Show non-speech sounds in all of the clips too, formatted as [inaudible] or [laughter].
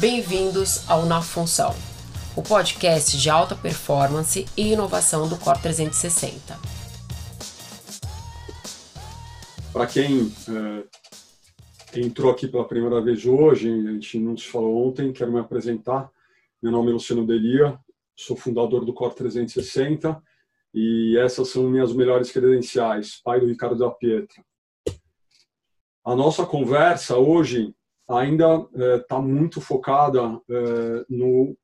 Bem-vindos ao Na Função, o podcast de alta performance e inovação do Core 360. Para quem é, entrou aqui pela primeira vez hoje, a gente não se falou ontem, quero me apresentar. Meu nome é Luciano Delia, sou fundador do Core 360 e essas são minhas melhores credenciais, pai do Ricardo da Pietra. A nossa conversa hoje ainda está é, muito focada é, no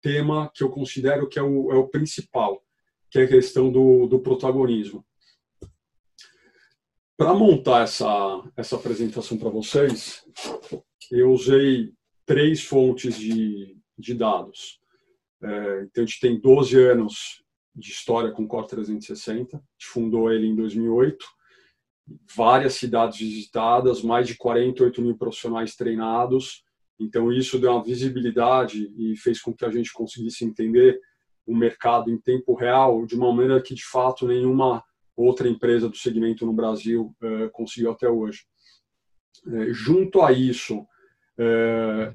tema que eu considero que é o, é o principal, que é a questão do, do protagonismo. Para montar essa, essa apresentação para vocês, eu usei três fontes de, de dados. É, então, a gente tem 12 anos de história com o Core 360, a gente fundou ele em 2008, várias cidades visitadas, mais de 48 mil profissionais treinados. Então, isso deu uma visibilidade e fez com que a gente conseguisse entender o mercado em tempo real de uma maneira que, de fato, nenhuma outra empresa do segmento no Brasil eh, conseguiu até hoje. Eh, junto a isso, eh,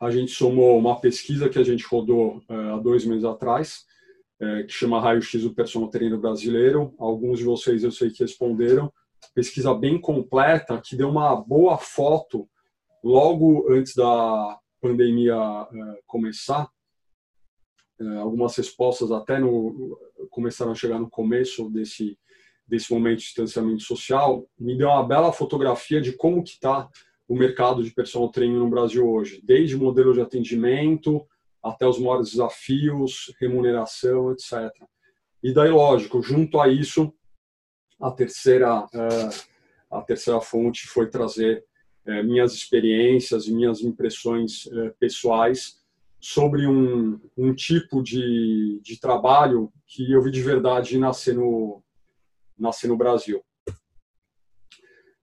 a gente somou uma pesquisa que a gente rodou há dois meses atrás, que chama Raio X do Personal Trainer Brasileiro. Alguns de vocês eu sei que responderam pesquisa bem completa que deu uma boa foto logo antes da pandemia uh, começar. Uh, algumas respostas até no, começaram a chegar no começo desse desse momento de distanciamento social, me deu uma bela fotografia de como que está o mercado de personal training no Brasil hoje, desde modelo de atendimento até os maiores desafios, remuneração, etc. E daí, lógico, junto a isso, a terceira, é, a terceira fonte foi trazer é, minhas experiências e minhas impressões é, pessoais sobre um, um tipo de, de trabalho que eu vi de verdade nascer no, nascer no Brasil.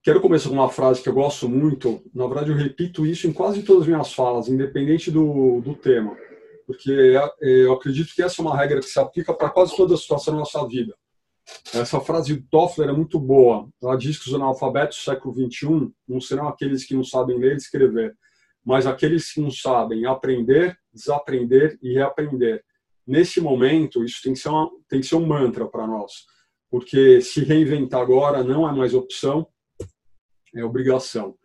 Quero começar com uma frase que eu gosto muito. Na verdade, eu repito isso em quase todas as minhas falas, independente do, do tema, porque eu acredito que essa é uma regra que se aplica para quase toda a situação da nossa vida. Essa frase do Toffler é muito boa. Ela diz que os analfabetos do século XXI não serão aqueles que não sabem ler e escrever, mas aqueles que não sabem aprender, desaprender e reaprender. Nesse momento, isso tem que ser, uma, tem que ser um mantra para nós, porque se reinventar agora não é mais opção, é obrigação.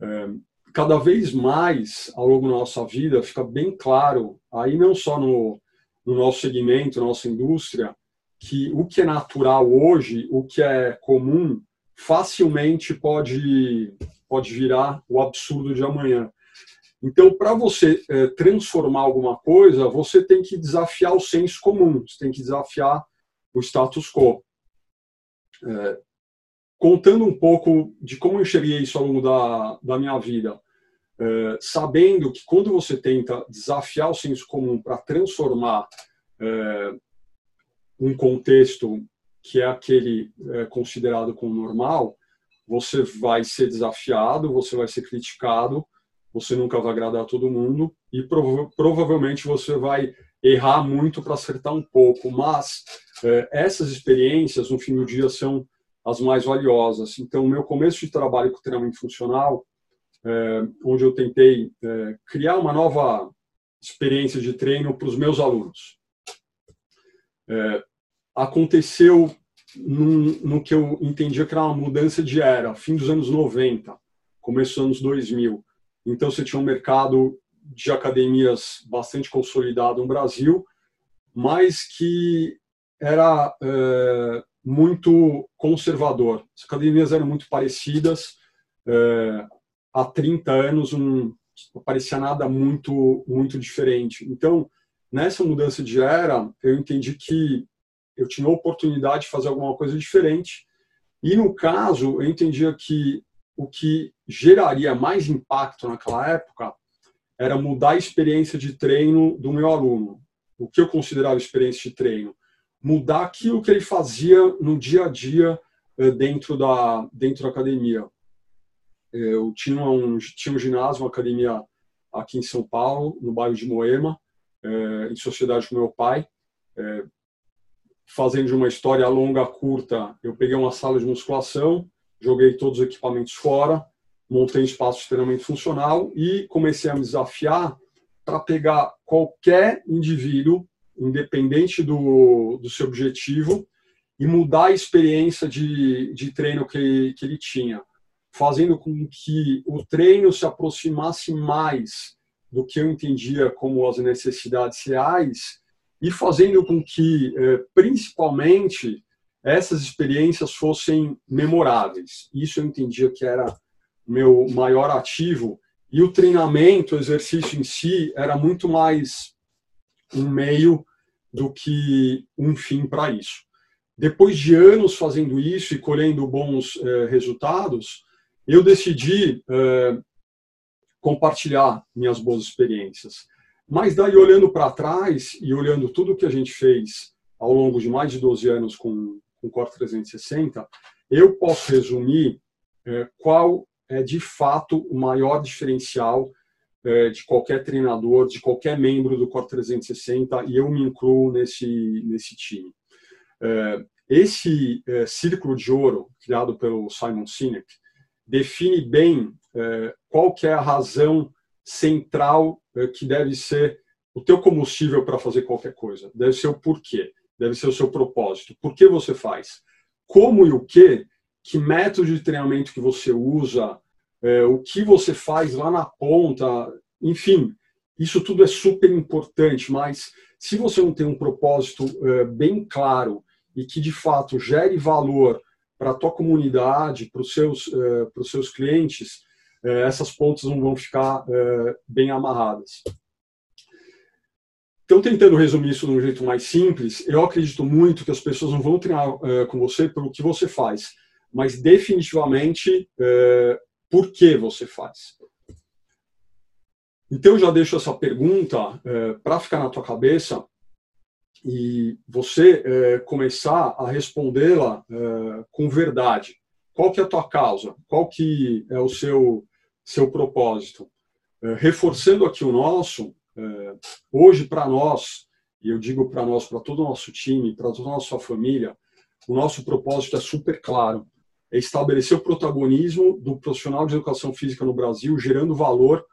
É, cada vez mais, ao longo da nossa vida, fica bem claro, aí não só no, no nosso segmento, nossa indústria, que o que é natural hoje, o que é comum, facilmente pode, pode virar o absurdo de amanhã. Então, para você é, transformar alguma coisa, você tem que desafiar o senso comum, você tem que desafiar o status quo. É, contando um pouco de como eu enxerguei isso ao longo da, da minha vida, é, sabendo que quando você tenta desafiar o senso comum para transformar é, um contexto que é aquele é, considerado como normal, você vai ser desafiado, você vai ser criticado, você nunca vai agradar todo mundo e prova provavelmente você vai errar muito para acertar um pouco, mas é, essas experiências no fim do dia são as mais valiosas. Então, meu começo de trabalho com treinamento funcional, é, onde eu tentei é, criar uma nova experiência de treino para os meus alunos é, aconteceu num, no que eu entendia que era uma mudança de era, fim dos anos 90, começo dos anos 2000. Então você tinha um mercado de academias bastante consolidado no Brasil, mas que era é, muito conservador. As academias eram muito parecidas. É, há 30 anos um, não parecia nada muito, muito diferente. Então, nessa mudança de era, eu entendi que eu tinha a oportunidade de fazer alguma coisa diferente. E no caso, eu entendia que o que geraria mais impacto naquela época era mudar a experiência de treino do meu aluno. O que eu considerava experiência de treino? Mudar aquilo que ele fazia no dia a dia eh, dentro da, dentro da academia. Eu tinha um, tinha um ginásio, uma academia aqui em São Paulo, no bairro de Moema, é, em sociedade com meu pai. Fazendo de uma história longa, curta, eu peguei uma sala de musculação, joguei todos os equipamentos fora, montei um espaço de treinamento funcional e comecei a me desafiar para pegar qualquer indivíduo, independente do, do seu objetivo, e mudar a experiência de, de treino que, que ele tinha, fazendo com que o treino se aproximasse mais do que eu entendia como as necessidades reais e fazendo com que, eh, principalmente, essas experiências fossem memoráveis. Isso eu entendia que era meu maior ativo e o treinamento, o exercício em si, era muito mais um meio do que um fim para isso. Depois de anos fazendo isso e colhendo bons eh, resultados, eu decidi eh, compartilhar minhas boas experiências. Mas daí, olhando para trás e olhando tudo que a gente fez ao longo de mais de 12 anos com, com o Core 360, eu posso resumir é, qual é de fato o maior diferencial é, de qualquer treinador, de qualquer membro do Core 360, e eu me incluo nesse, nesse time. É, esse é, círculo de ouro, criado pelo Simon Sinek, define bem é, qual que é a razão central é, que deve ser o teu combustível para fazer qualquer coisa. Deve ser o porquê, deve ser o seu propósito. Por que você faz? Como e o que, que método de treinamento que você usa, é, o que você faz lá na ponta, enfim, isso tudo é super importante, mas se você não tem um propósito bem claro e que de fato gere valor para a tua comunidade, para os seus, para os seus clientes, essas pontas não vão ficar uh, bem amarradas. Então, tentando resumir isso de um jeito mais simples, eu acredito muito que as pessoas não vão treinar com você pelo que você faz, mas definitivamente por que você faz. Então, eu já deixo essa pergunta para ficar na tua cabeça e você é, começar a respondê-la é, com verdade. Qual que é a tua causa? Qual que é o seu seu propósito? É, reforçando aqui o nosso, é, hoje para nós, e eu digo para nós, para todo o nosso time, para toda a nossa família, o nosso propósito é super claro. É estabelecer o protagonismo do profissional de educação física no Brasil, gerando valor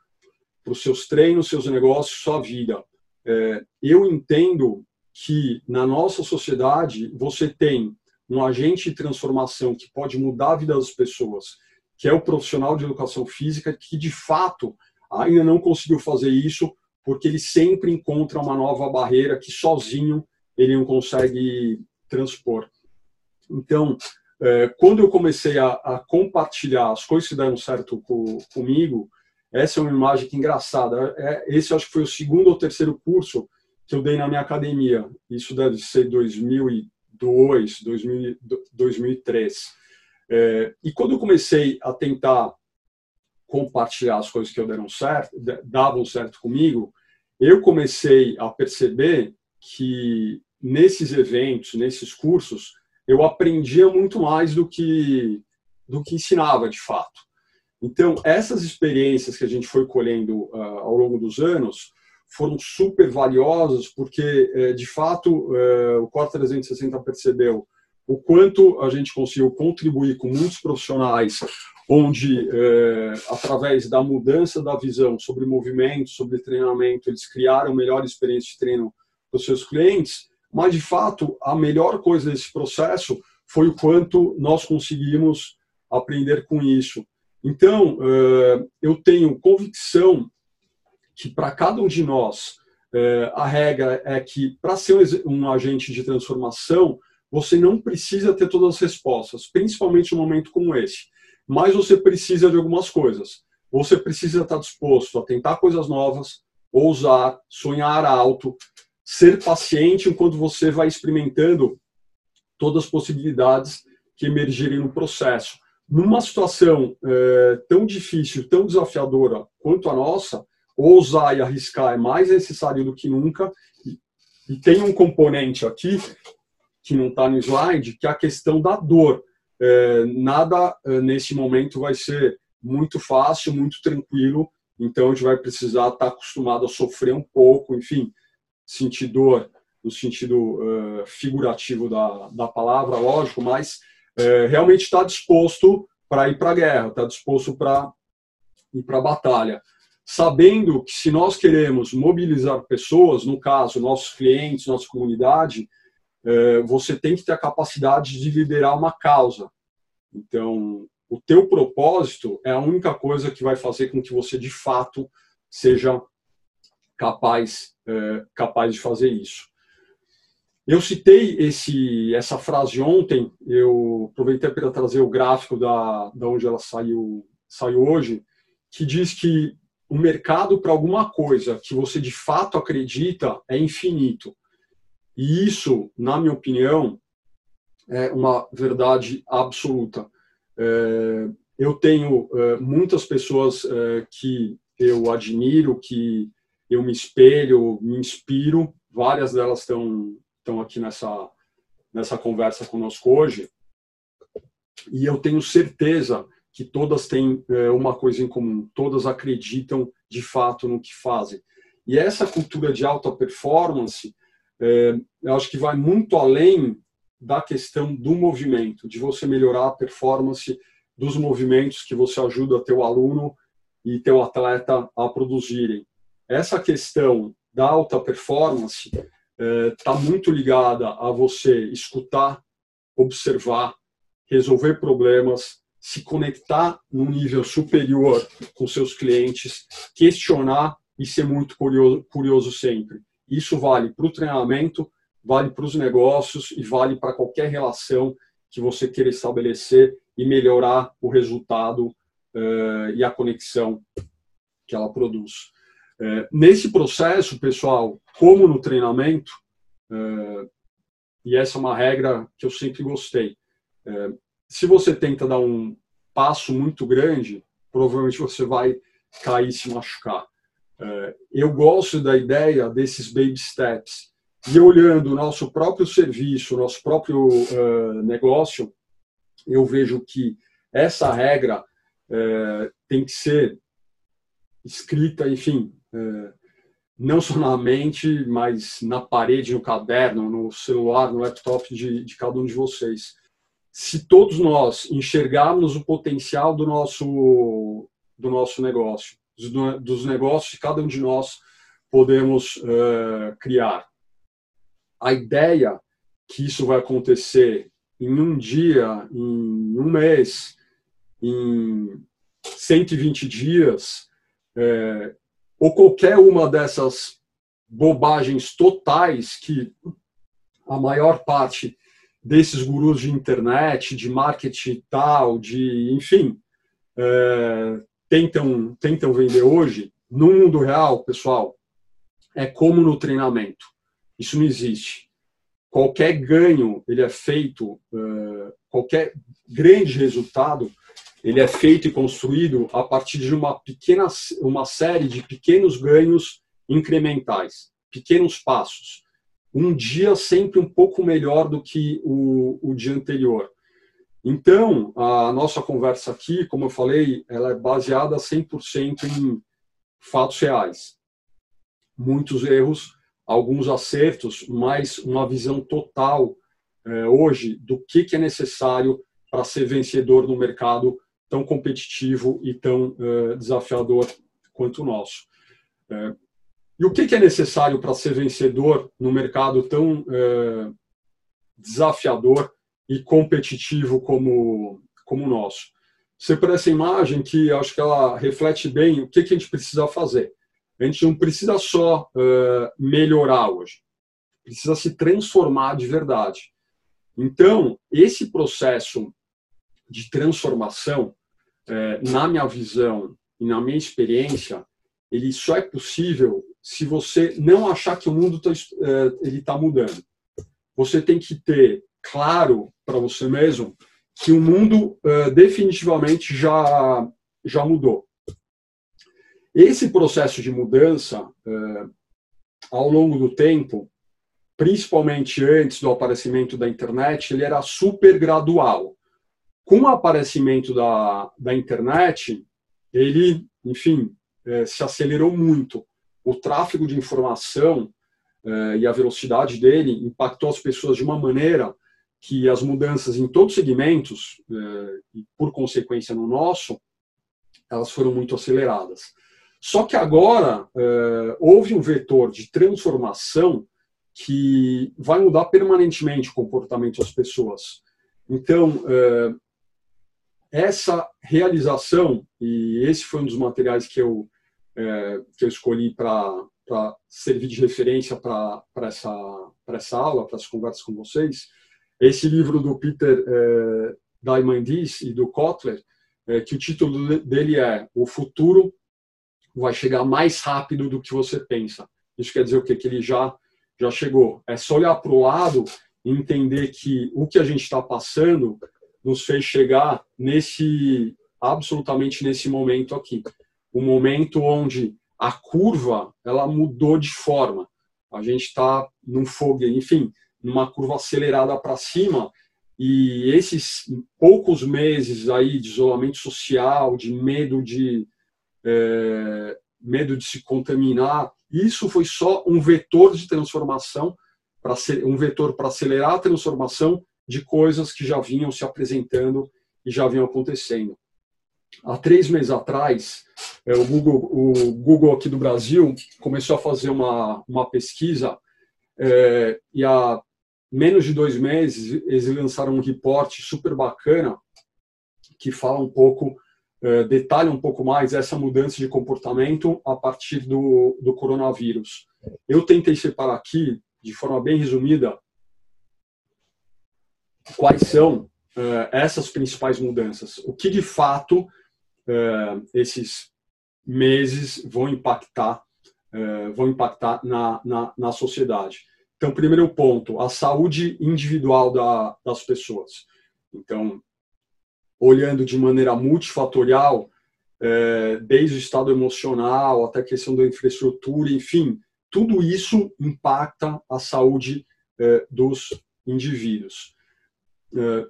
para os seus treinos, seus negócios, sua vida. É, eu entendo que na nossa sociedade você tem um agente de transformação que pode mudar a vida das pessoas, que é o profissional de educação física, que de fato ainda não conseguiu fazer isso, porque ele sempre encontra uma nova barreira que sozinho ele não consegue transpor. Então, é, quando eu comecei a, compartilhar as coisas que deram certo comigo, essa é uma imagem que é engraçada. É, esse acho que foi o segundo ou terceiro curso que eu dei na minha academia. Isso deve ser 2002, 2000, 2003. É, e quando eu comecei a tentar compartilhar as coisas que deram certo, davam certo comigo, eu comecei a perceber que nesses eventos, nesses cursos, eu aprendia muito mais do que do que ensinava de fato. Então, essas experiências que a gente foi colhendo uh, ao longo dos anos foram super valiosas, porque, é, de fato, é, o Core 360 percebeu o quanto a gente conseguiu contribuir com muitos profissionais, onde, é, através da mudança da visão sobre movimento, sobre treinamento, eles criaram melhor experiência de treino para os seus clientes, mas, de fato, a melhor coisa desse processo foi o quanto nós conseguimos aprender com isso. Então, eu tenho convicção que para cada um de nós é, a regra é que para ser um, agente de transformação você não precisa ter todas as respostas, principalmente num momento como esse. Mas você precisa de algumas coisas. Você precisa estar disposto a tentar coisas novas, ousar, sonhar alto, ser paciente enquanto você vai experimentando todas as possibilidades que emergirem no processo. Numa situação é, tão difícil, tão desafiadora quanto a nossa, ousar e arriscar é mais necessário do que nunca. E, tem um componente aqui, que não está no slide, que é a questão da dor. É, nada é, nesse momento vai ser muito fácil, muito tranquilo, então a gente vai precisar estar tá acostumado a sofrer um pouco, enfim, sentir dor no sentido uh, figurativo da, da palavra, lógico, mas uh, realmente está disposto para ir para a guerra, está disposto para ir para a batalha, sabendo que se nós queremos mobilizar pessoas, no caso, nossos clientes, nossa comunidade, é, você tem que ter a capacidade de liderar uma causa. Então, o teu propósito é a única coisa que vai fazer com que você, de fato, seja capaz, é, capaz de fazer isso. Eu citei esse, essa frase ontem, eu aproveitei para trazer o gráfico da, da onde ela saiu, saiu hoje, que diz que o mercado para alguma coisa que você de fato acredita é infinito. E isso, na minha opinião, é uma verdade absoluta. É, eu tenho é, muitas pessoas é, que eu admiro, que eu me espelho, me inspiro. Várias delas estão estão aqui nessa nessa conversa conosco hoje. E eu tenho certeza que todas têm uma coisa em comum. Todas acreditam de fato no que fazem. E essa cultura de alta performance, eu acho que vai muito além da questão do movimento, de você melhorar a performance dos movimentos que você ajuda teu aluno e teu atleta a produzirem. Essa questão da alta performance está é, muito ligada a você escutar, observar, resolver problemas, se conectar num nível superior com seus clientes, questionar e ser muito curioso, curioso sempre. Isso vale para o treinamento, vale para os negócios e vale para qualquer relação que você queira estabelecer e melhorar o resultado uh, e a conexão que ela produz. Uh, nesse processo, pessoal, como no treinamento, uh, e essa é uma regra que eu sempre gostei, se você tenta dar um passo muito grande, provavelmente você vai cair e se machucar. Eu gosto da ideia desses baby steps, e olhando o nosso próprio serviço, nosso próprio uh, negócio, eu vejo que essa regra uh, tem que ser escrita, enfim, não só na mente, mas na parede, no caderno, no celular, no laptop de, de cada um de vocês. Se todos nós enxergarmos o potencial do nosso, do nosso negócio, dos negócios que cada um de nós podemos criar, a ideia que isso vai acontecer em um dia, em um mês, em 120 dias, é, ou qualquer uma dessas bobagens totais que a maior parte desses gurus de internet, de marketing tal, de enfim, é, tentam tentam vender hoje no mundo real, pessoal, é como no treinamento. Isso não existe. Qualquer ganho, ele é feito, uh, qualquer grande resultado, ele é feito e construído a partir de uma pequena, uma série de pequenos ganhos incrementais, pequenos passos. Um dia sempre um pouco melhor do que o, o dia anterior. Então, a nossa conversa aqui, como eu falei, ela é baseada 100% em fatos reais. Muitos erros, alguns acertos, mas uma visão total é, hoje do que, que é necessário para ser vencedor no mercado tão competitivo e tão é, desafiador quanto o nosso. É, e o que, que é necessário para ser vencedor no mercado tão desafiador e competitivo como, como o nosso? Você para essa imagem que acho que ela reflete bem o que, que a gente precisa fazer. A gente não precisa só uh, melhorar hoje, precisa se transformar de verdade. Então, esse processo de transformação, uh, na minha visão e na minha experiência, ele só é possível se você não achar que o mundo está uh, ele tá mudando. Você tem que ter claro para você mesmo que o mundo definitivamente já, já mudou. Esse processo de mudança, eh, ao longo do tempo, principalmente antes do aparecimento da internet, ele era super gradual. Com o aparecimento da, da internet, ele, enfim, eh, se acelerou muito. O tráfego de informação e a velocidade dele impactou as pessoas de uma maneira que as mudanças em todos os segmentos, e por consequência no nosso, elas foram muito aceleradas. Só que agora é, houve um vetor de transformação que vai mudar permanentemente o comportamento das pessoas. Então, é, essa realização, e esse foi um dos materiais que eu, é, que eu escolhi para servir de referência para essa, essa aula, para as conversas com vocês, esse livro do Peter é, Diamandis e do Kotler, é, que o título dele é O Futuro vai chegar mais rápido do que você pensa. Isso quer dizer o quê? Que ele já, já chegou. É só olhar para o lado e entender que o que a gente está passando nos fez chegar nesse, absolutamente nesse momento aqui. O momento onde a curva, ela mudou de forma. A gente está num fogo, enfim, numa curva acelerada para cima e esses poucos meses aí de isolamento social, de medo de é, medo de se contaminar, isso foi só um vetor de transformação para um vetor para acelerar a transformação de coisas que já vinham se apresentando e já vinham acontecendo. Há três meses atrás, é, o Google, o Google aqui do Brasil começou a fazer uma, uma pesquisa é, e há menos de dois meses eles lançaram um reporte super bacana que fala um pouco, é, detalha um pouco mais essa mudança de comportamento a partir do, do coronavírus. Eu tentei separar aqui, de forma bem resumida, quais são uh, essas principais mudanças. O que de fato uh, esses meses vão impactar, vão impactar na, na, na, sociedade. Então, primeiro ponto, a saúde individual da, das pessoas. Então, olhando de maneira multifatorial, desde o estado emocional até a questão da infraestrutura, enfim, tudo isso impacta a saúde dos indivíduos. É,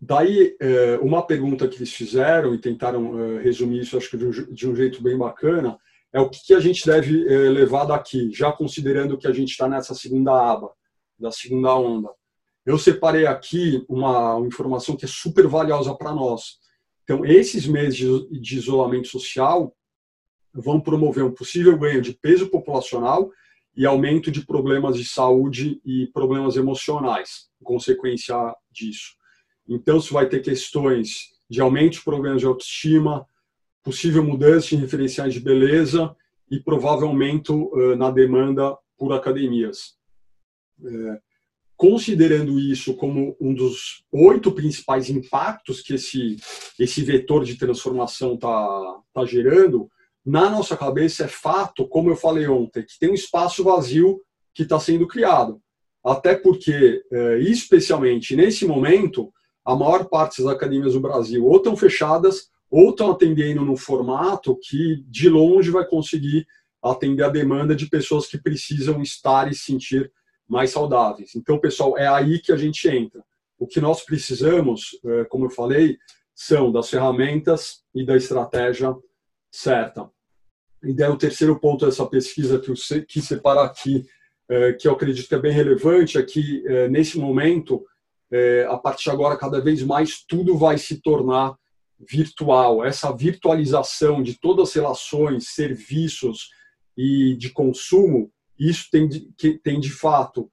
daí, é, uma pergunta que eles fizeram e tentaram é, resumir isso, acho que de um jeito bem bacana, é o que a gente deve levar daqui, já considerando que a gente está nessa segunda aba, da segunda onda. Eu separei aqui uma, informação que é super valiosa para nós. Então, esses meses de isolamento social vão promover um possível ganho de peso populacional e aumento de problemas de saúde e problemas emocionais, em consequência disso. Então, se vai ter questões de aumento de problemas de autoestima, possível mudança em referenciais de beleza e provável aumento uh, na demanda por academias. É, considerando isso como um dos oito principais impactos que esse, esse vetor de transformação está tá gerando, na nossa cabeça é fato, como eu falei ontem, que tem um espaço vazio que está sendo criado. Até porque, é, especialmente nesse momento, a maior parte das academias do Brasil ou estão fechadas ou estão atendendo no formato que de longe vai conseguir atender a demanda de pessoas que precisam estar e se sentir mais saudáveis. Então, pessoal, é aí que a gente entra. O que nós precisamos, é, como eu falei, são das ferramentas e da estratégia certa. E daí o terceiro ponto dessa pesquisa que eu quis separar aqui, é, que eu acredito que é bem relevante, é que é, nesse momento, a partir de agora, cada vez mais tudo vai se tornar virtual. Essa virtualização de todas as relações, serviços e de consumo, isso tem de, que, tem de fato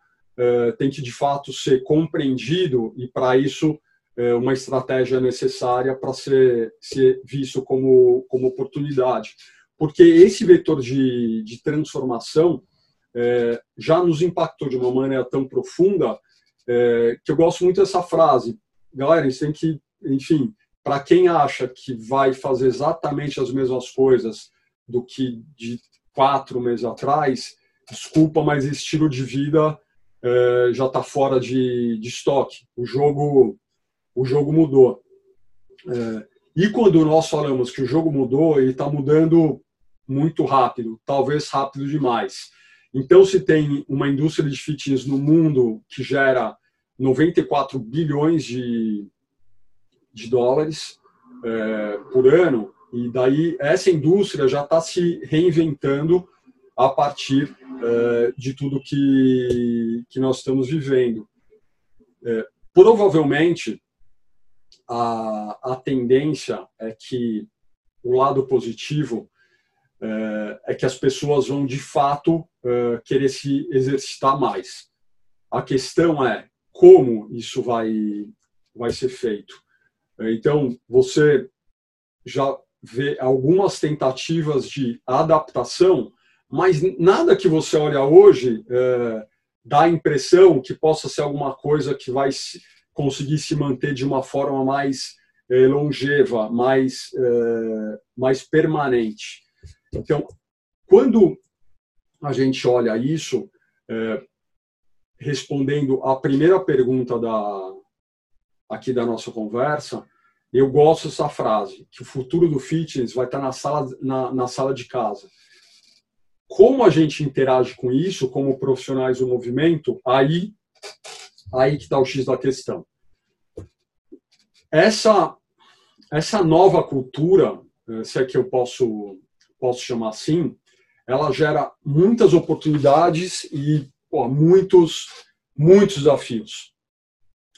tem que de fato ser compreendido e para isso uma estratégia necessária para ser, ser visto como, como oportunidade porque esse vetor de, de transformação é, já nos impactou de uma maneira tão profunda que eu gosto muito dessa frase. Galera, isso tem que, enfim, para quem acha que vai fazer exatamente as mesmas coisas do que de quatro meses atrás, desculpa, mas estilo de vida é, já está fora de, de estoque. O jogo, o jogo mudou. É, e quando nós falamos que o jogo mudou, ele está mudando muito rápido, talvez rápido demais. Então, se tem uma indústria de fitness no mundo que gera 94 bilhões de, de dólares é, por ano, e daí essa indústria já está se reinventando a partir é, de tudo que, que nós estamos vivendo. É, provavelmente, a, a tendência é que o lado positivo é, é que as pessoas vão de fato é, querer se exercitar mais. A questão é como isso vai, vai ser feito. Então, você já vê algumas tentativas de adaptação, mas nada que você olha hoje é, dá a impressão que possa ser alguma coisa que vai conseguir se manter de uma forma mais é, longeva, mais, é, mais permanente. Então, quando a gente olha isso, é, respondendo à primeira pergunta da, aqui da nossa conversa, eu gosto dessa frase, que o futuro do fitness vai estar na sala, na, na sala de casa. Como a gente interage com isso, como profissionais do movimento, aí, aí que está o X da questão. Essa, essa nova cultura, eh, se é que eu posso, posso chamar assim, ela gera muitas oportunidades e pô, muitos, muitos desafios.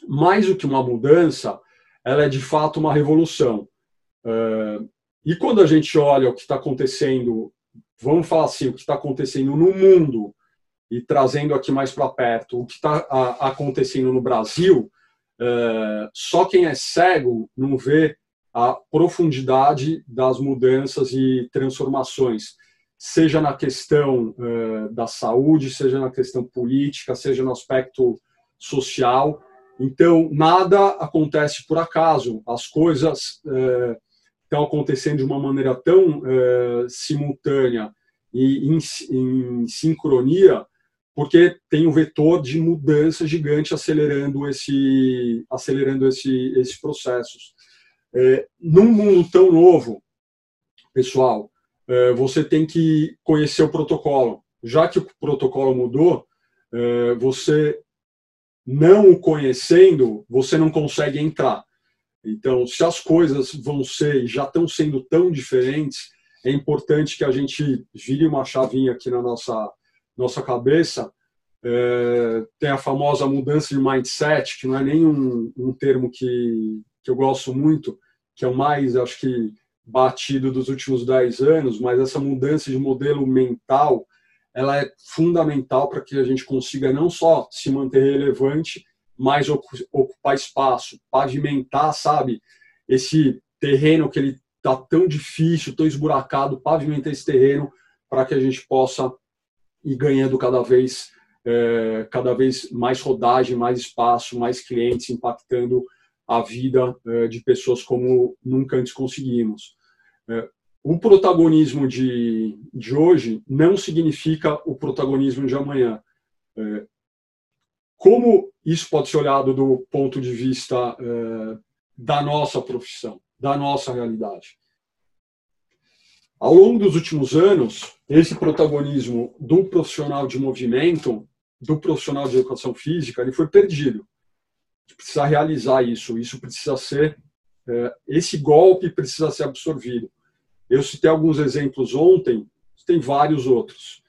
Mais do que uma mudança, ela é de fato uma revolução. Eh, e quando a gente olha o que está acontecendo, vamos falar assim, o que está acontecendo no mundo e trazendo aqui mais para perto o que está acontecendo no Brasil, eh, só quem é cego não vê a profundidade das mudanças e transformações, seja na questão uh, da saúde, seja na questão política, seja no aspecto social. Então, nada acontece por acaso, as coisas uh, estão acontecendo de uma maneira tão uh, simultânea e em, em sincronia, porque tem um vetor de mudança gigante acelerando esse acelerando esse, esses processos. É, num mundo tão novo, pessoal, é, você tem que conhecer o protocolo. Já que o protocolo mudou, é, você não o conhecendo, você não consegue entrar. Então, se as coisas vão ser já estão sendo tão diferentes, é importante que a gente vire uma chavinha aqui na nossa nossa cabeça. É, tem a famosa mudança de mindset, que não é nem um, um termo que, que eu gosto muito, que é o mais, acho que, batido dos últimos 10 anos, mas essa mudança de modelo mental, ela é fundamental para que a gente consiga não só se manter relevante, mas ocupar espaço, pavimentar, sabe, esse terreno que ele está tão difícil, tão esburacado, pavimentar esse terreno para que a gente possa ir ganhando cada vez, é, cada vez mais rodagem, mais espaço, mais clientes, impactando a vida eh, de pessoas como nunca antes conseguimos. Eh, o protagonismo de, de hoje não significa o protagonismo de amanhã. Eh, como isso pode ser olhado do ponto de vista da nossa profissão, da nossa realidade? Ao longo dos últimos anos, esse protagonismo do profissional de movimento, do profissional de educação física, ele foi perdido precisa realizar isso. Isso precisa ser, é, esse golpe precisa ser absorvido. Eu citei alguns exemplos ontem, tem vários outros.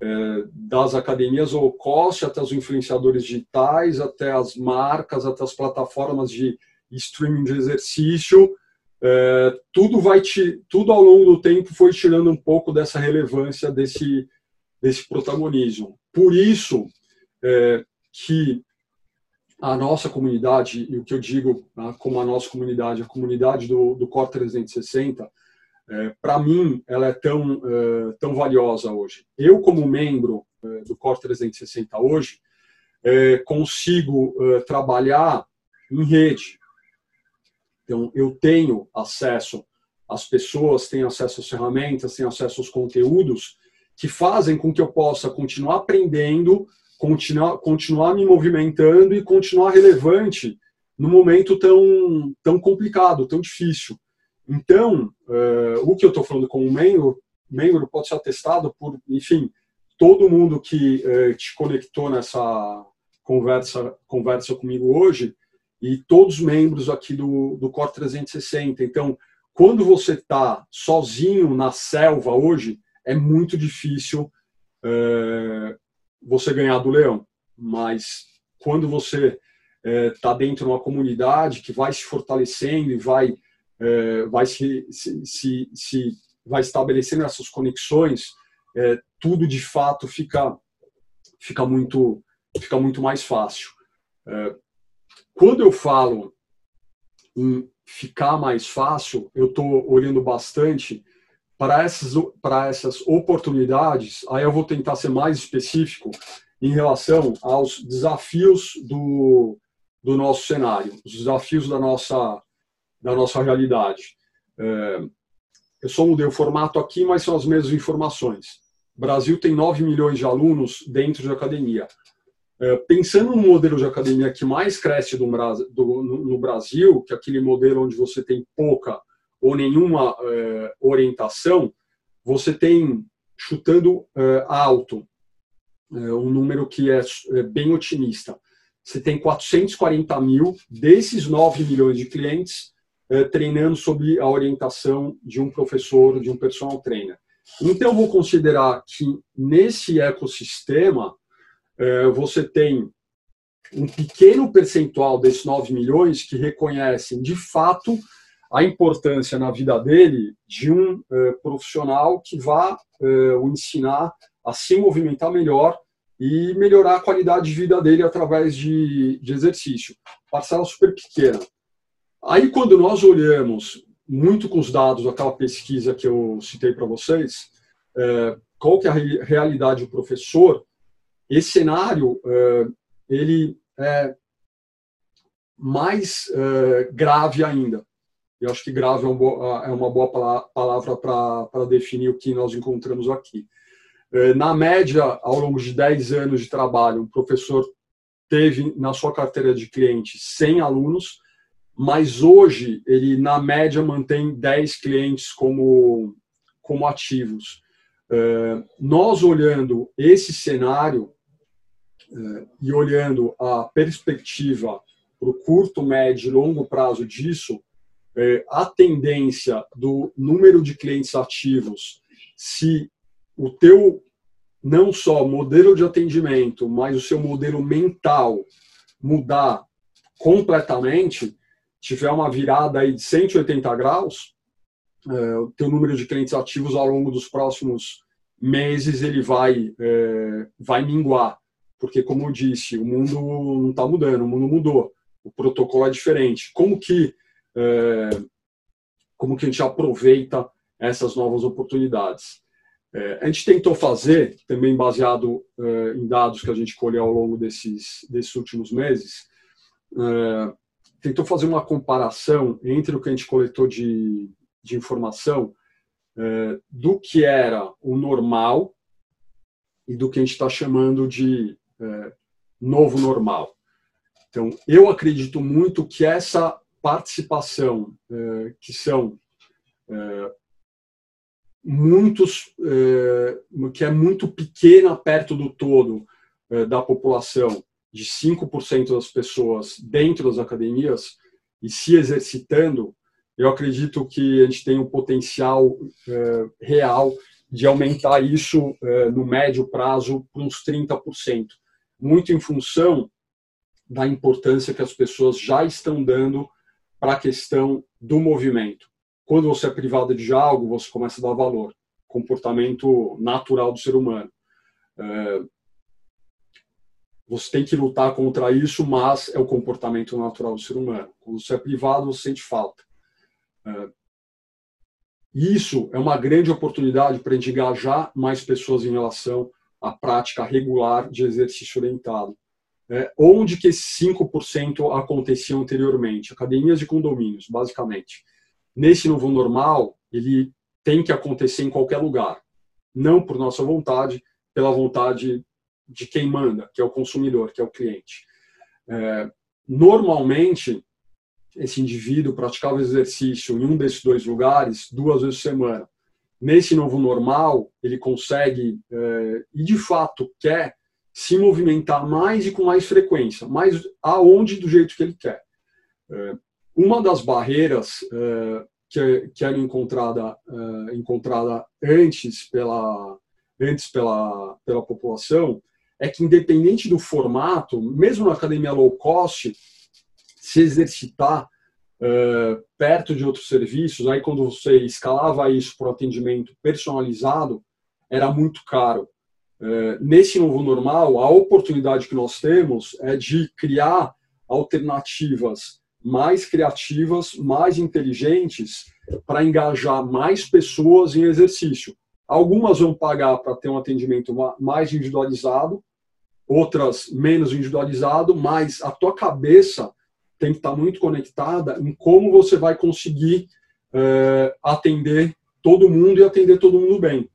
É, das academias low cost até os influenciadores digitais, até as marcas, até as plataformas de streaming de exercício, é, tudo vai te, tudo ao longo do tempo foi tirando um pouco dessa relevância desse desse protagonismo. Por isso é, que a nossa comunidade, e o que eu digo né, como a nossa comunidade, a comunidade do, do Core 360, é, para mim, ela é tão, é, tão valiosa hoje. Eu, como membro é, do Core 360 hoje, é, consigo é, trabalhar em rede. Então, eu tenho acesso às pessoas, tenho acesso às ferramentas, tenho acesso aos conteúdos que fazem com que eu possa continuar aprendendo continuar, continuar me movimentando e continuar relevante num momento tão, tão complicado, tão difícil. Então, uh, o que eu estou falando como membro, membro pode ser atestado por, enfim, todo mundo que uh, te conectou nessa conversa, conversa comigo hoje e todos os membros aqui do, do Core 360. Então, quando você está sozinho na selva hoje, é muito difícil uh, você ganhar do leão, mas quando você está dentro de uma comunidade que vai se fortalecendo e vai é, vai se, se, se, se, vai estabelecendo essas conexões, é, tudo de fato fica fica muito fica muito mais fácil. É, quando eu falo em ficar mais fácil, eu estou olhando bastante para essas para essas oportunidades. Aí eu vou tentar ser mais específico em relação aos desafios do, do nosso cenário, os desafios da nossa da nossa realidade. É, eu só mudei o formato aqui, mas são as mesmas informações. O Brasil tem 9 milhões de alunos dentro de academia. É, pensando no modelo de academia que mais cresce no Brasil, que é aquele modelo onde você tem pouca ou nenhuma é, orientação, você tem, chutando alto, um número que é, bem otimista. Você tem 440 mil desses 9 milhões de clientes treinando sob a orientação de um professor, de um personal trainer. Então, eu vou considerar que nesse ecossistema eh, você tem um pequeno percentual desses 9 milhões que reconhecem de fato a importância na vida dele de um eh, profissional que vá o ensinar a se movimentar melhor e melhorar a qualidade de vida dele através de, de exercício. Parcela super pequena. Aí, quando nós olhamos muito com os dados daquela pesquisa que eu citei para vocês, é, qual que é a realidade do professor, esse cenário é, ele é mais é, grave ainda. Eu acho que grave é, um é uma boa palavra para definir o que nós encontramos aqui. É, na média, ao longo de 10 anos de trabalho, um professor teve na sua carteira de clientes 100 alunos, mas hoje ele, na média, mantém 10 clientes como, como ativos. Uh, nós olhando esse cenário uh, e olhando a perspectiva para o curto, médio e longo prazo disso, uh, a tendência do número de clientes ativos, se o teu não só modelo de atendimento, mas o seu modelo mental mudar completamente, tiver uma virada aí de 180 graus, é, o teu número de clientes ativos ao longo dos próximos meses ele vai é, vai minguar, porque como eu disse, o mundo não está mudando, o mundo mudou, o protocolo é diferente. Como que é, como que a gente aproveita essas novas oportunidades? É, a gente tentou fazer, também baseado é, em dados que a gente colheu ao longo desses, desses últimos meses, é, tentou fazer uma comparação entre o que a gente coletou de, de informação é, do que era o normal e do que a gente está chamando de é, novo normal. Então, eu acredito muito que essa participação, é, que são é, muitos, é, que é muito pequena perto do todo é, da população, de 5% das pessoas dentro das academias e se exercitando, eu acredito que a gente tem um potencial é, real de aumentar isso é, no médio prazo para uns 30%, muito em função da importância que as pessoas já estão dando para a questão do movimento. Quando você é privado de algo, você começa a dar valor, comportamento natural do ser humano. É, você tem que lutar contra isso, mas é o comportamento natural do ser humano. Quando você é privado, você sente falta. É, isso é uma grande oportunidade para engajar mais pessoas em relação à prática regular de exercício orientado. É, onde que esses 5% aconteciam anteriormente? Academias de condomínios, basicamente. Nesse novo normal, ele tem que acontecer em qualquer lugar. Não por nossa vontade, pela vontade de quem manda, que é o consumidor, que é o cliente. É, normalmente, esse indivíduo praticava exercício em um desses dois lugares duas vezes por semana. Nesse novo normal, ele consegue é, e de fato quer se movimentar mais e com mais frequência, mas aonde do jeito que ele quer. É, uma das barreiras é, que, que era encontrada, é, encontrada antes pela antes pela, pela população é que, independente do formato, mesmo na academia low cost, se exercitar uh, perto de outros serviços, aí quando você escalava isso para o atendimento personalizado, era muito caro. Uh, nesse novo normal, a oportunidade que nós temos é de criar alternativas mais criativas, mais inteligentes para engajar mais pessoas em exercício. Algumas vão pagar para ter um atendimento mais individualizado, outras menos individualizado, mas a tua cabeça tem que estar muito conectada em como você vai conseguir é, atender todo mundo e atender todo mundo bem.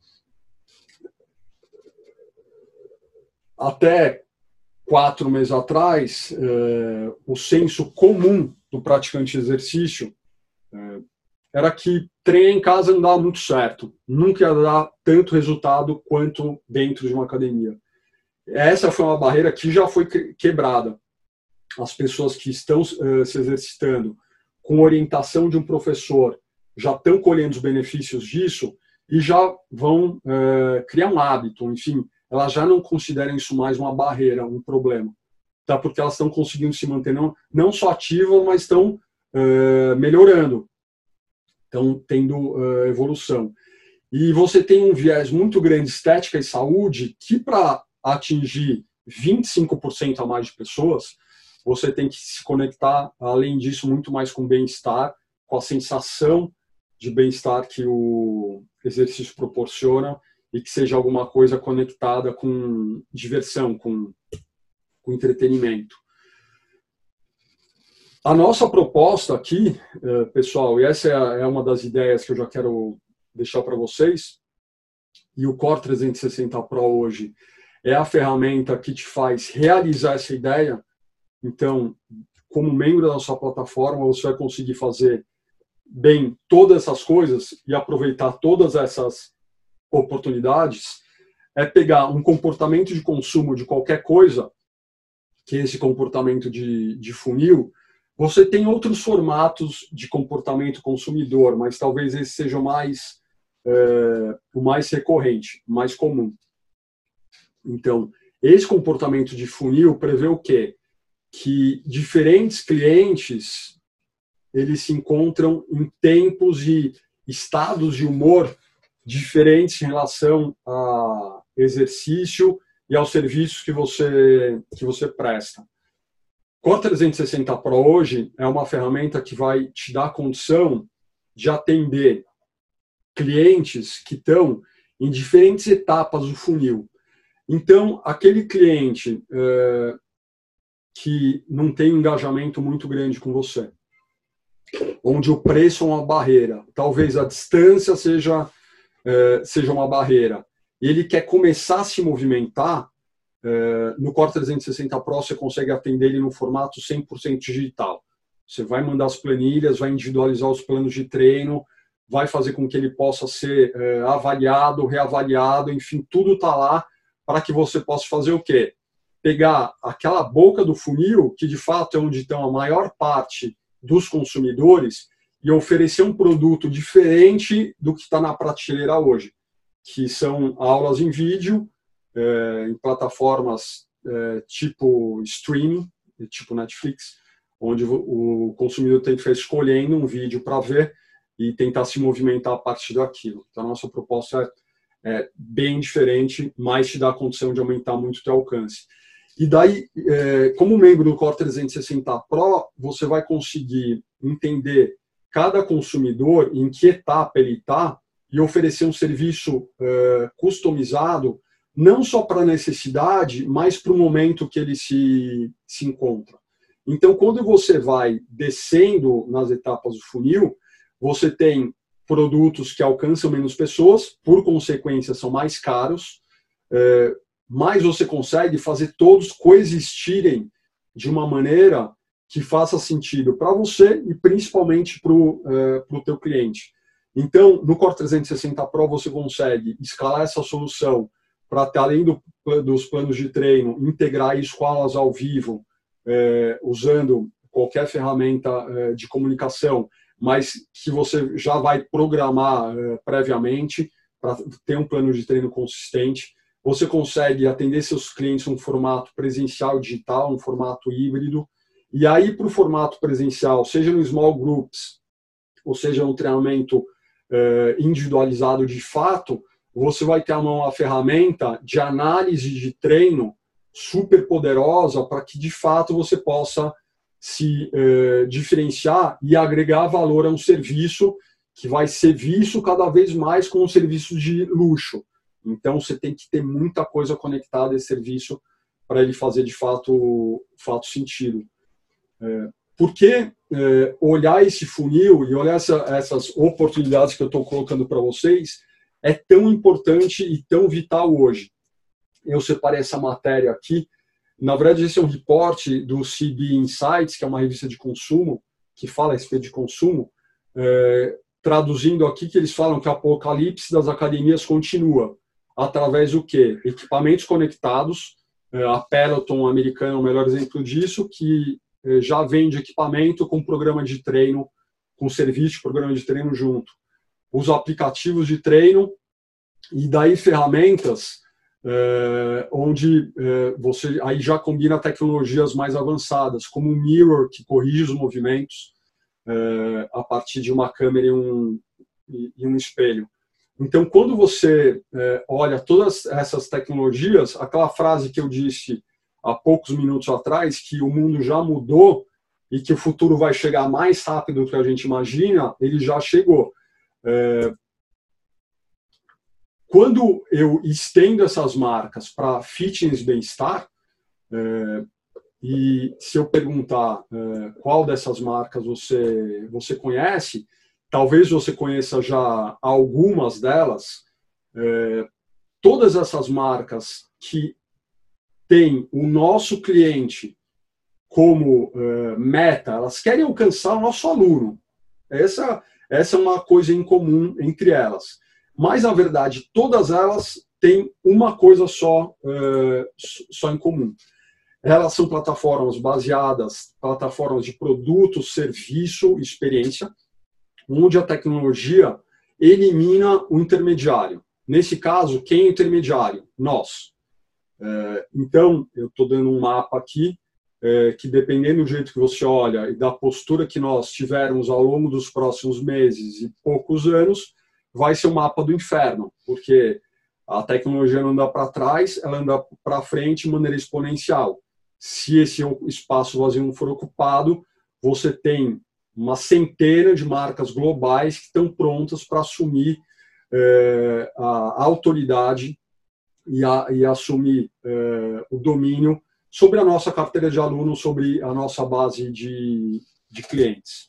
Até quatro meses atrás, é, o senso comum do praticante de exercício é, era que treinar em casa não dava muito certo, nunca ia dar tanto resultado quanto dentro de uma academia. Essa foi uma barreira que já foi quebrada. As pessoas que estão uh, se exercitando com orientação de um professor já estão colhendo os benefícios disso e já vão uh, criar um hábito, enfim, elas já não consideram isso mais uma barreira, um problema, tá? Porque elas estão conseguindo se manter não, não só ativas, mas estão uh, melhorando estão tendo uh, evolução. E você tem um viés muito grande estética e saúde que para atingir 25% a mais de pessoas, você tem que se conectar, além disso, muito mais com bem-estar, com a sensação de bem-estar que o exercício proporciona e que seja alguma coisa conectada com diversão, com, com entretenimento. A nossa proposta aqui, eh, pessoal, e essa é, é uma das ideias que eu já quero deixar para vocês, e o Core 360 Pro hoje é a ferramenta que te faz realizar essa ideia. Então, como membro da nossa plataforma, você vai conseguir fazer bem todas essas coisas e aproveitar todas essas oportunidades. É pegar um comportamento de consumo de qualquer coisa, que é esse comportamento de, de funil, você tem outros formatos de comportamento consumidor, mas talvez esse seja o mais, é, o mais recorrente, mais comum. Então, esse comportamento de funil prevê o quê? Que diferentes clientes eles se encontram em tempos e estados de humor diferentes em relação a exercício e aos serviços que você que você presta. Core 360 Pro hoje é uma ferramenta que vai te dar condição de atender clientes que estão em diferentes etapas do funil. Então, aquele cliente é, que não tem engajamento muito grande com você, onde o preço é uma barreira, talvez a distância seja, é, seja uma barreira, e ele quer começar a se movimentar, é, no Core 360 Pro você consegue atender ele no formato 100% digital. Você vai mandar as planilhas, vai individualizar os planos de treino, vai fazer com que ele possa ser é, avaliado, reavaliado, enfim, tudo está lá para que você possa fazer o quê? Pegar aquela boca do funil, que de fato é onde estão a maior parte dos consumidores, e oferecer um produto diferente do que está na prateleira hoje, que são aulas em vídeo, é, em plataformas é, tipo streaming, tipo Netflix, onde o consumidor tem que ficar escolhendo um vídeo para ver e tentar se movimentar a partir daquilo. Então, a nossa proposta é, é bem diferente, mas te dá a condição de aumentar muito o teu alcance. E daí, é, como membro do Core 360 Pro, você vai conseguir entender cada consumidor, em que etapa ele está, e oferecer um serviço é, customizado não só para a necessidade, mas para o momento que ele se, se encontra. Então, quando você vai descendo nas etapas do funil, você tem produtos que alcançam menos pessoas, por consequência, são mais caros, é, mas você consegue fazer todos coexistirem de uma maneira que faça sentido para você e principalmente para o é, teu cliente. Então, no Core 360 Pro, você consegue escalar essa solução para, além do, dos planos de treino, integrar isso com aulas ao vivo, é, usando qualquer ferramenta é, de comunicação, mas que você já vai programar é, previamente para ter um plano de treino consistente. Você consegue atender seus clientes em um formato presencial digital, um formato híbrido, E aí, para o formato presencial, seja no small groups, ou seja no treinamento eh, individualizado de fato, você vai ter uma ferramenta de análise de treino super poderosa para que de fato você possa se eh, diferenciar e agregar valor a um serviço que vai ser visto cada vez mais como um serviço de luxo. Então você tem que ter muita coisa conectada a esse serviço para ele fazer de fato, fato sentido. É, por que é, olhar esse funil e olhar essa, essas oportunidades que eu estou colocando para vocês é tão importante e tão vital hoje? Eu separei essa matéria aqui. Na verdade, esse é um reporte do CB Insights, que é uma revista de consumo, que fala a respeito de consumo, é, traduzindo aqui que eles falam que o apocalipse das academias continua através do quê? Equipamentos conectados. É, a Peloton americana é o melhor exemplo disso, que é, já vende equipamento com programa de treino, com serviço programa de treino junto. Os aplicativos de treino e daí ferramentas é, onde é, você aí já combina tecnologias mais avançadas, como o Mirror, que corrige os movimentos é, a partir de uma câmera e um, e um espelho. Então, quando você olha todas essas tecnologias, aquela frase que eu disse há poucos minutos atrás, que o mundo já mudou e que o futuro vai chegar mais rápido do que a gente imagina, ele já chegou. Quando eu estendo essas marcas para fitness bem-estar, é, e se eu perguntar é, qual dessas marcas você, você conhece, talvez você conheça já algumas delas, é, todas essas marcas que têm o nosso cliente como é, meta, elas querem alcançar o nosso aluno. Essa, essa é uma coisa em comum entre elas. Mas, na verdade, todas elas têm uma coisa só, é, só em comum. Elas são plataformas baseadas, plataformas de produto, serviço, experiência, onde a tecnologia elimina o intermediário. Nesse caso, quem é o intermediário? Nós. É, então, eu estou dando um mapa aqui é, que, dependendo do jeito que você olha e da postura que nós tivermos ao longo dos próximos meses e poucos anos, vai ser o mapa do inferno, porque a tecnologia não anda para trás, ela anda para frente de maneira exponencial. Se esse espaço vazio não for ocupado, você tem uma centena de marcas globais que estão prontas para assumir é, a autoridade e, a, e assumir é, o domínio sobre a nossa carteira de alunos, sobre a nossa base de, de clientes.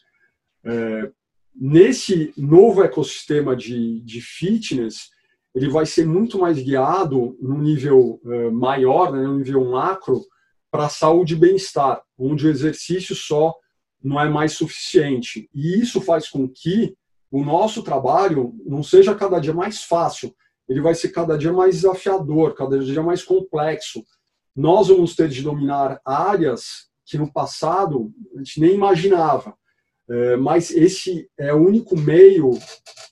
É, nesse novo ecossistema de, de fitness, ele vai ser muito mais guiado no nível é, maior, né, no nível macro, para saúde e bem-estar, onde o exercício só não é mais suficiente. E isso faz com que o nosso trabalho não seja cada dia mais fácil, ele vai ser cada dia mais desafiador, cada dia mais complexo. Nós vamos ter de dominar áreas que no passado a gente nem imaginava. É, mas esse é o único meio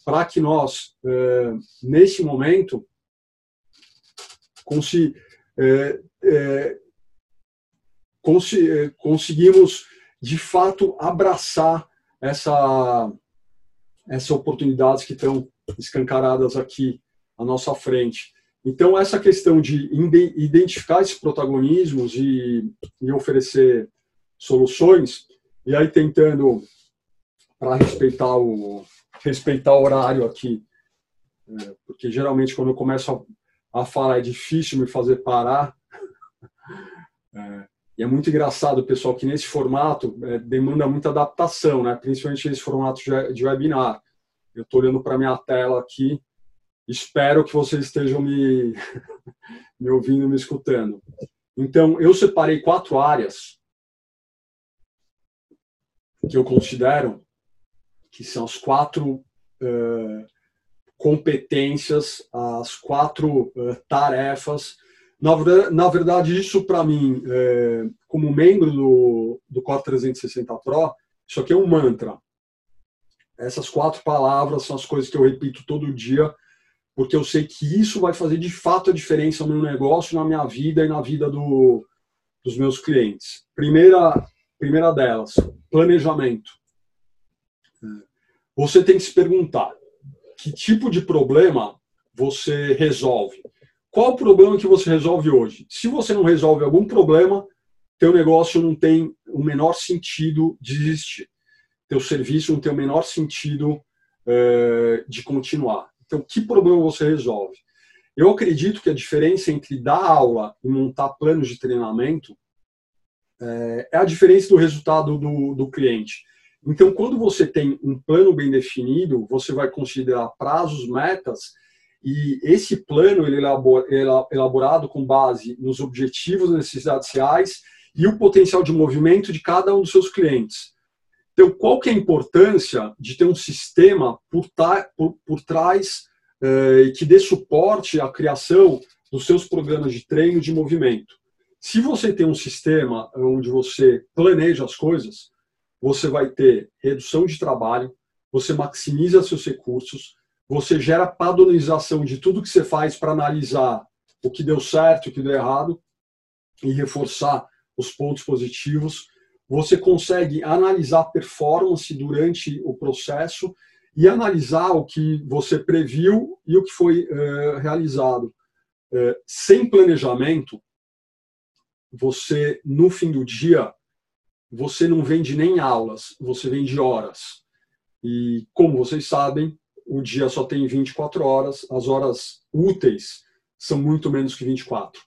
para que nós, é, nesse momento, consi, é, consi, conseguimos de fato abraçar essa essa oportunidades que estão escancaradas aqui à nossa frente. Então essa questão de identificar esses protagonismos e, e oferecer soluções e aí tentando para respeitar o respeitar o horário aqui, é, porque geralmente quando eu começo a, a falar é difícil me fazer parar. [laughs] É, e é muito engraçado, pessoal, que nesse formato é, demanda muita adaptação, né? principalmente nesse formato de, de webinar. Eu estou olhando para minha tela aqui, espero que vocês estejam me, [laughs] me ouvindo, me escutando. Então, eu separei quatro áreas que eu considero que são as quatro uh, competências, as quatro uh, tarefas na, na verdade, isso para mim, é, como membro do, do Core 360 Pro, isso aqui é um mantra. Essas quatro palavras são as coisas que eu repito todo dia, porque eu sei que isso vai fazer de fato a diferença no meu negócio, na minha vida e na vida do, dos meus clientes. Primeira Primeira delas, planejamento. Você tem que se perguntar que tipo de problema você resolve. Qual o problema que você resolve hoje? Se você não resolve algum problema, teu negócio não tem o menor sentido de existir. Teu serviço não tem o menor sentido é, de continuar. Então, que problema você resolve? Eu acredito que a diferença entre dar aula e montar planos de treinamento é, é a diferença do resultado do, do cliente. Então, quando você tem um plano bem definido, você vai considerar prazos, metas, e esse plano ele é elaborado com base nos objetivos, necessidades reais e o potencial de movimento de cada um dos seus clientes. Então, qual que é a importância de ter um sistema por, por, por trás eh, que dê suporte à criação dos seus programas de treino de movimento? Se você tem um sistema onde você planeja as coisas, você vai ter redução de trabalho, você maximiza seus recursos, você gera padronização de tudo que você faz para analisar o que deu certo, o que deu errado e reforçar os pontos positivos. Você consegue analisar a performance durante o processo e analisar o que você previu e o que foi uh, realizado. Uh, sem planejamento, você, no fim do dia, você não vende nem aulas, você vende horas. E, como vocês sabem, o dia só tem 24 horas, as horas úteis são muito menos que 24.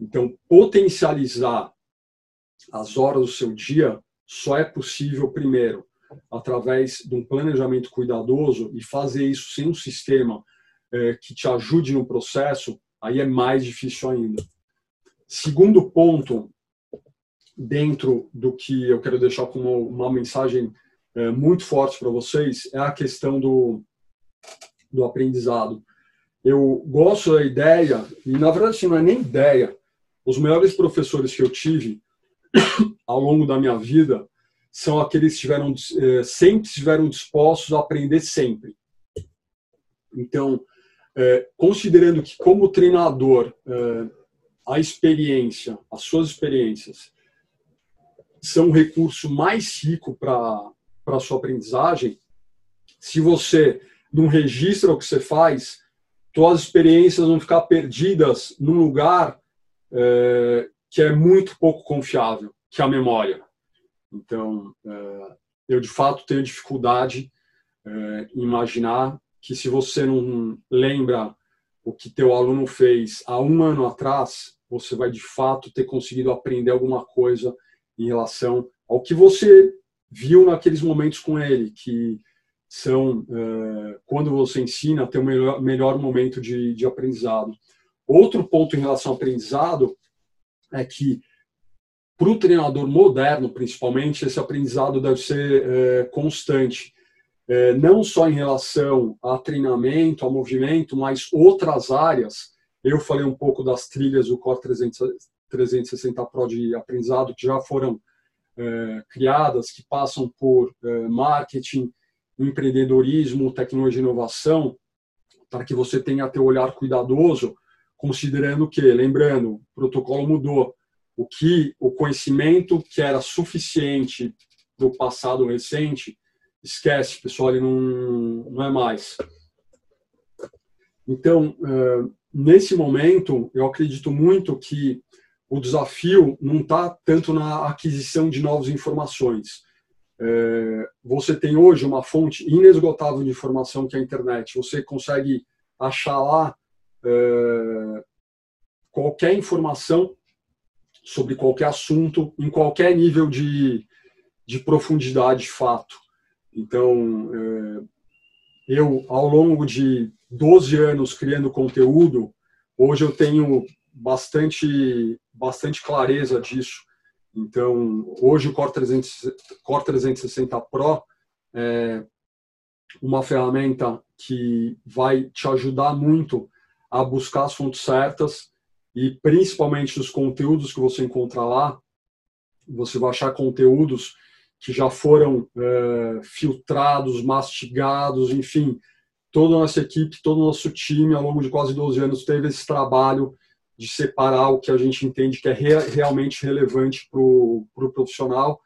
Então, potencializar as horas do seu dia só é possível, primeiro, através de um planejamento cuidadoso e fazer isso sem um sistema é, que te ajude no processo, aí é mais difícil ainda. Segundo ponto, dentro do que eu quero deixar como uma mensagem é, muito forte para vocês, é a questão do, do aprendizado. Eu gosto da ideia, e na verdade assim, não é nem ideia, os melhores professores que eu tive [coughs] ao longo da minha vida são aqueles que tiveram, é, sempre estiveram dispostos a aprender sempre. Então, é, considerando que como treinador, a experiência, as suas experiências, são um recurso mais rico para a sua aprendizagem, se você não registra o que você faz, suas experiências vão ficar perdidas num lugar é, que é muito pouco confiável, que é a memória. Então, é, eu de fato tenho dificuldade é, em imaginar que se você não lembra o que teu aluno fez há um ano atrás, você vai de fato ter conseguido aprender alguma coisa em relação ao que você viu naqueles momentos com ele, que são é, quando você ensina ter um melhor, melhor momento de, de aprendizado. Outro ponto em relação ao aprendizado é que para o treinador moderno, principalmente, esse aprendizado deve ser é, constante, é, não só em relação a treinamento, a movimento, mas outras áreas. Eu falei um pouco das trilhas do Core 360 Pro de aprendizado que já foram é, criadas, que passam por é, marketing, empreendedorismo, tecnologia e inovação, para que você tenha teu olhar cuidadoso, considerando que, lembrando, o protocolo mudou o que o conhecimento que era suficiente do passado recente, esquece, pessoal, ele não, não é mais. Então, eh, nesse momento, eu acredito muito que o desafio não está tanto na aquisição de novas informações. Eh, você tem hoje uma fonte inesgotável de informação que é a internet. Você consegue achar lá eh, qualquer informação sobre qualquer assunto, em qualquer nível de, de profundidade de fato. Então, é, eu, ao longo de 12 anos criando conteúdo, hoje eu tenho bastante, bastante clareza disso. Então, hoje o Core, 300, Core 360 Pro é uma ferramenta que vai te ajudar muito a buscar as fontes certas e principalmente os conteúdos que você encontra lá, você vai achar conteúdos que já foram é, filtrados, mastigados, enfim, toda a nossa equipe, todo o nosso time, ao longo de quase 12 anos, teve esse trabalho de separar o que a gente entende que é re realmente relevante para o pro profissional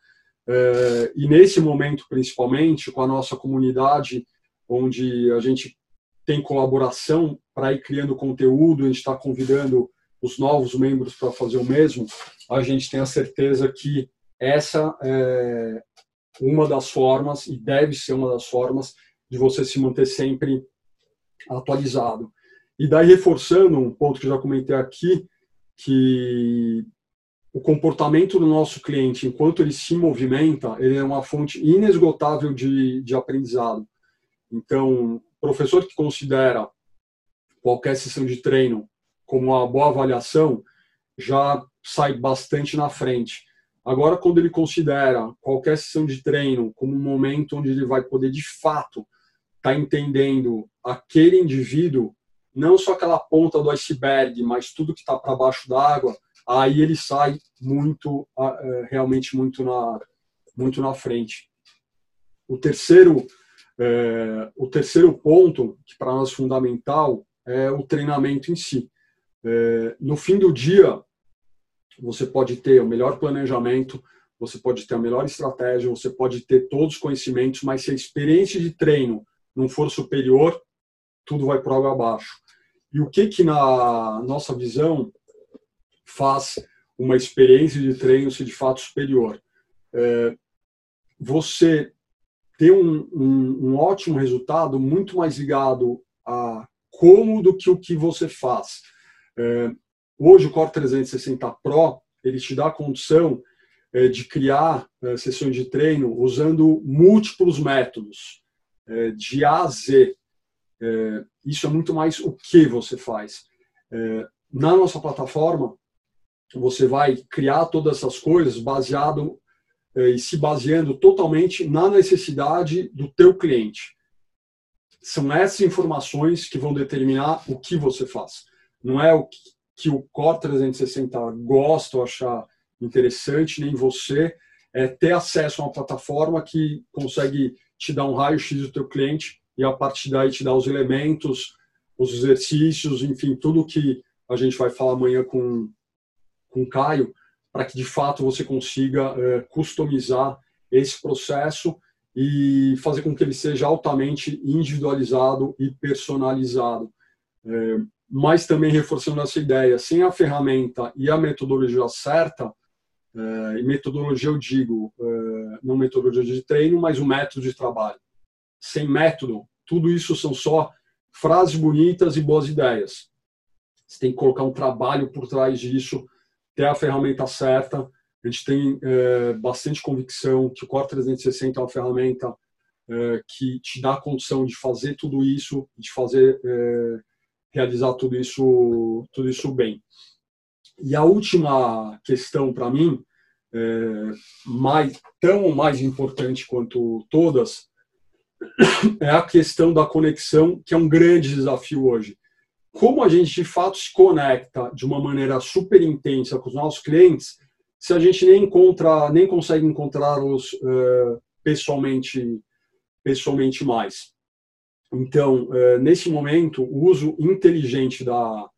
É, e nesse momento, principalmente, com a nossa comunidade, onde a gente tem colaboração para ir criando conteúdo, a gente está convidando os novos membros para fazer o mesmo, a gente tem a certeza que essa é uma das formas, e deve ser uma das formas, de você se manter sempre atualizado. E daí, reforçando um ponto que eu já comentei aqui, que o comportamento do nosso cliente, enquanto ele se movimenta, ele é uma fonte inesgotável de, de aprendizado. Então, professor que considera qualquer sessão de treino como uma boa avaliação, já sai bastante na frente. Agora, quando ele considera qualquer sessão de treino como um momento onde ele vai poder, de fato, estar tá entendendo aquele indivíduo, não só aquela ponta do iceberg, mas tudo que está para baixo d'água, aí ele sai muito, é, realmente muito na, muito na frente. O terceiro, é, o terceiro ponto, que para nós é fundamental, é o treinamento em si. É, no fim do dia, você pode ter o melhor planejamento, você pode ter a melhor estratégia, você pode ter todos os conhecimentos, mas se a experiência de treino não for superior, tudo vai por água abaixo. E o que que na nossa visão faz uma experiência de treino ser de fato superior? É, você ter um, um, um, ótimo resultado muito mais ligado a como do que o que você faz. É, hoje o Core 360 Pro ele te dá a condição é, de criar é, sessões de treino usando múltiplos métodos, é, de A a Z. É, isso é muito mais o que você faz. É, na nossa plataforma, você vai criar todas essas coisas baseado é, e se baseando totalmente na necessidade do teu cliente. São essas informações que vão determinar o que você faz. Não é o que o Core 360 gosta ou achar interessante, nem você, é ter acesso a uma plataforma que consegue te dar um raio-x do teu cliente e a partir daí te dar os elementos, os exercícios, enfim, tudo que a gente vai falar amanhã com, com o Caio, para que de fato você consiga é, customizar esse processo e fazer com que ele seja altamente individualizado e personalizado. É, mas também reforçando essa ideia, sem a ferramenta e a metodologia certa, é, e metodologia eu digo, é, não metodologia de treino, mas o método de trabalho sem método, tudo isso são só frases bonitas e boas ideias. Você tem que colocar um trabalho por trás disso, ter a ferramenta certa. A gente tem é, bastante convicção que o Core 360 é uma ferramenta é, que te dá a condição de fazer tudo isso, de fazer é, realizar tudo isso, tudo isso bem. E a última questão para mim, é, mais, tão mais importante quanto todas, [coughs] é a questão da conexão, que é um grande desafio hoje. Como a gente de fato se conecta de uma maneira super intensa com os nossos clientes, se a gente nem encontra, nem consegue encontrá-los uh, pessoalmente, pessoalmente mais. Então, uh, nesse momento, o uso inteligente da,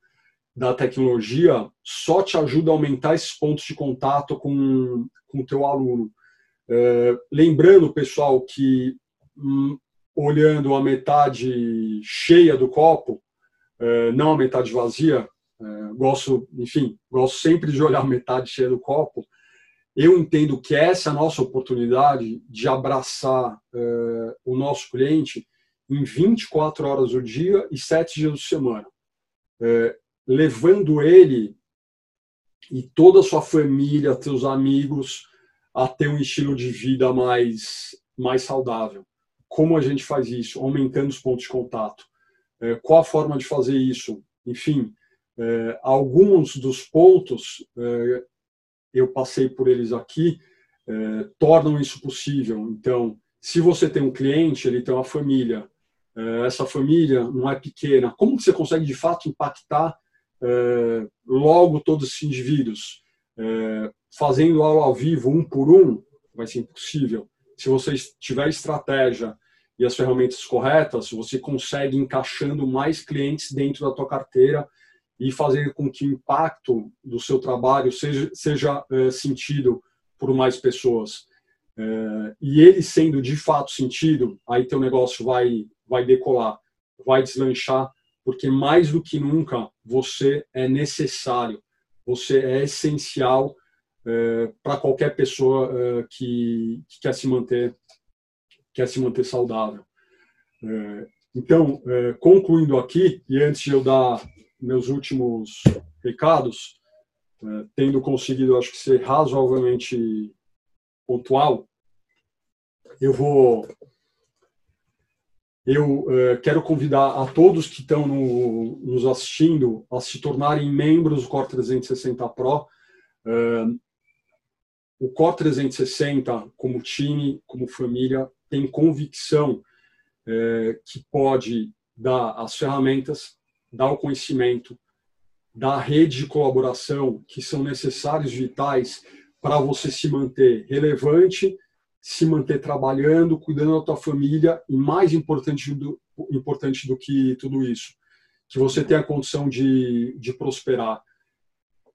da tecnologia só te ajuda a aumentar esses pontos de contato com, o teu aluno. Uh, lembrando, pessoal, que olhando a metade cheia do copo, é, não a metade vazia. É, gosto, enfim, gosto sempre de olhar a metade cheia do copo. Eu entendo que essa é a nossa oportunidade de abraçar é, o nosso cliente em 24 horas do dia e 7 dias por semana, levando ele e toda a sua família, seus amigos, a ter um estilo de vida mais, mais saudável. Como a gente faz isso? Aumentando os pontos de contato. É, qual a forma de fazer isso? Enfim, é, alguns dos pontos, é, eu passei por eles aqui, tornam isso possível. Então, se você tem um cliente, ele tem uma família, essa família não é pequena, como que você consegue de fato impactar logo todos esses indivíduos? fazendo aula ao vivo, um por um, vai ser impossível se você tiver estratégia e as ferramentas corretas, você consegue encaixando mais clientes dentro da tua carteira e fazer com que o impacto do seu trabalho seja, seja é, sentido por mais pessoas. É, e ele sendo de fato sentido, aí teu negócio vai, vai decolar, vai deslanchar, porque mais do que nunca você é necessário, você é essencial é, para qualquer pessoa é, que, que, quer se manter quer se manter saudável. É, então, concluindo aqui e antes de eu dar meus últimos recados, tendo conseguido, acho que ser razoavelmente pontual, eu vou eu quero convidar a todos que estão no, nos assistindo a se tornarem membros do Core 360 Pro. O Core 360, como time, como família, tem convicção uh, que pode dar as ferramentas, dar o conhecimento, dar a rede de colaboração que são necessários, vitais, para você se manter relevante se manter trabalhando, cuidando da tua família e mais importante do, importante do que tudo isso, que você tenha a condição de, de prosperar.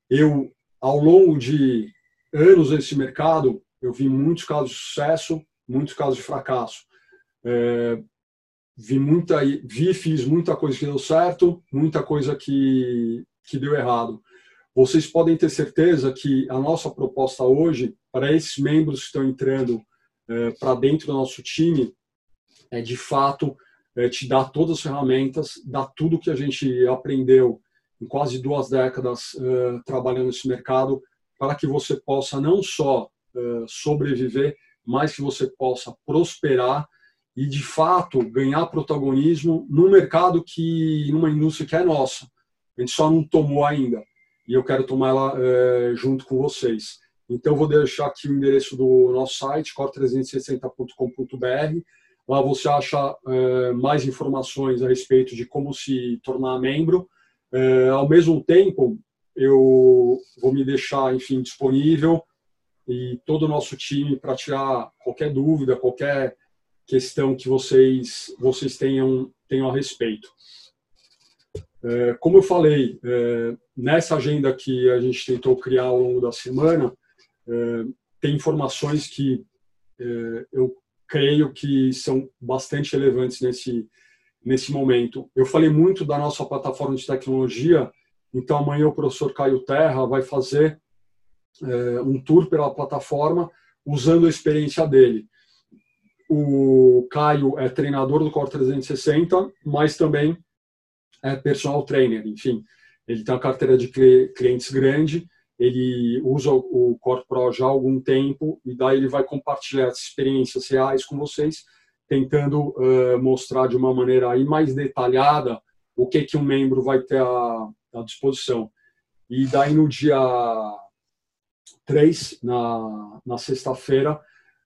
Eu, ao longo de anos nesse mercado, eu vi muitos casos de sucesso, muitos casos de fracasso. É, vi muita, vi, fiz muita coisa que deu certo, muita coisa que, que deu errado. Vocês podem ter certeza que a nossa proposta hoje, para esses membros que estão entrando é, para dentro do nosso time é de fato é, te dar todas as ferramentas, dar tudo que a gente aprendeu em quase duas décadas é, trabalhando nesse mercado, para que você possa não só é, sobreviver, mas que você possa prosperar e de fato ganhar protagonismo num mercado que, numa indústria que é nossa. A gente só não tomou ainda e eu quero tomar ela é, junto com vocês. Então, vou deixar aqui o endereço do nosso site, core360.com.br. Lá você acha é, mais informações a respeito de como se tornar membro. Ao mesmo tempo, eu vou me deixar, enfim, disponível e todo o nosso time para tirar qualquer dúvida, qualquer questão que vocês vocês tenham tenham a respeito. É, como eu falei, é, nessa agenda que a gente tentou criar ao longo da semana, é, tem informações que é, eu creio que são bastante relevantes nesse, nesse momento. Eu falei muito da nossa plataforma de tecnologia, então amanhã o professor Caio Terra vai fazer é, um tour pela plataforma usando a experiência dele. O Caio é treinador do Core 360, mas também é personal trainer, enfim. Ele tem uma carteira de clientes grande ele usa o Core Pro já há algum tempo e daí ele vai compartilhar as experiências reais com vocês, tentando uh, mostrar de uma maneira aí mais detalhada o que que um membro vai ter à, à disposição. E daí no dia 3, na, na sexta-feira,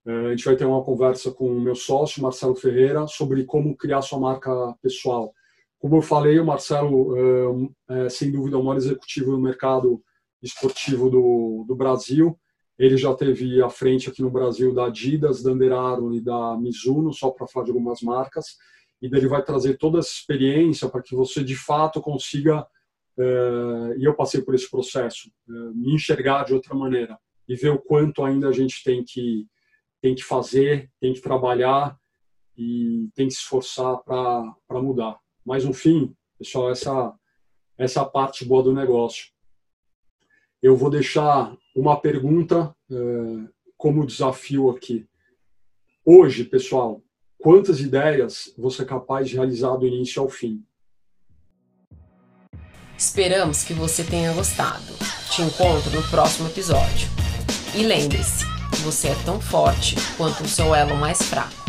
uh, a gente vai ter uma conversa com o meu sócio, Marcelo Ferreira, sobre como criar sua marca pessoal. Como eu falei, o Marcelo uh, é, sem dúvida, o maior executivo do mercado esportivo do, do Brasil. Ele já teve à frente aqui no Brasil da Adidas, da Under Armour e da Mizuno, só para falar de algumas marcas. E ele vai trazer toda essa experiência para que você de fato consiga, eh, e eu passei por esse processo, eh, me enxergar de outra maneira e ver o quanto ainda a gente tem que, tem que fazer, tem que trabalhar e tem que se esforçar para mudar. Mas, no fim, pessoal, essa, essa parte boa do negócio eu vou deixar uma pergunta é, como desafio aqui. Hoje, pessoal, quantas ideias você é capaz de realizar do início ao fim? Esperamos que você tenha gostado. Te encontro no próximo episódio. E lembre-se, você é tão forte quanto o seu elo mais fraco.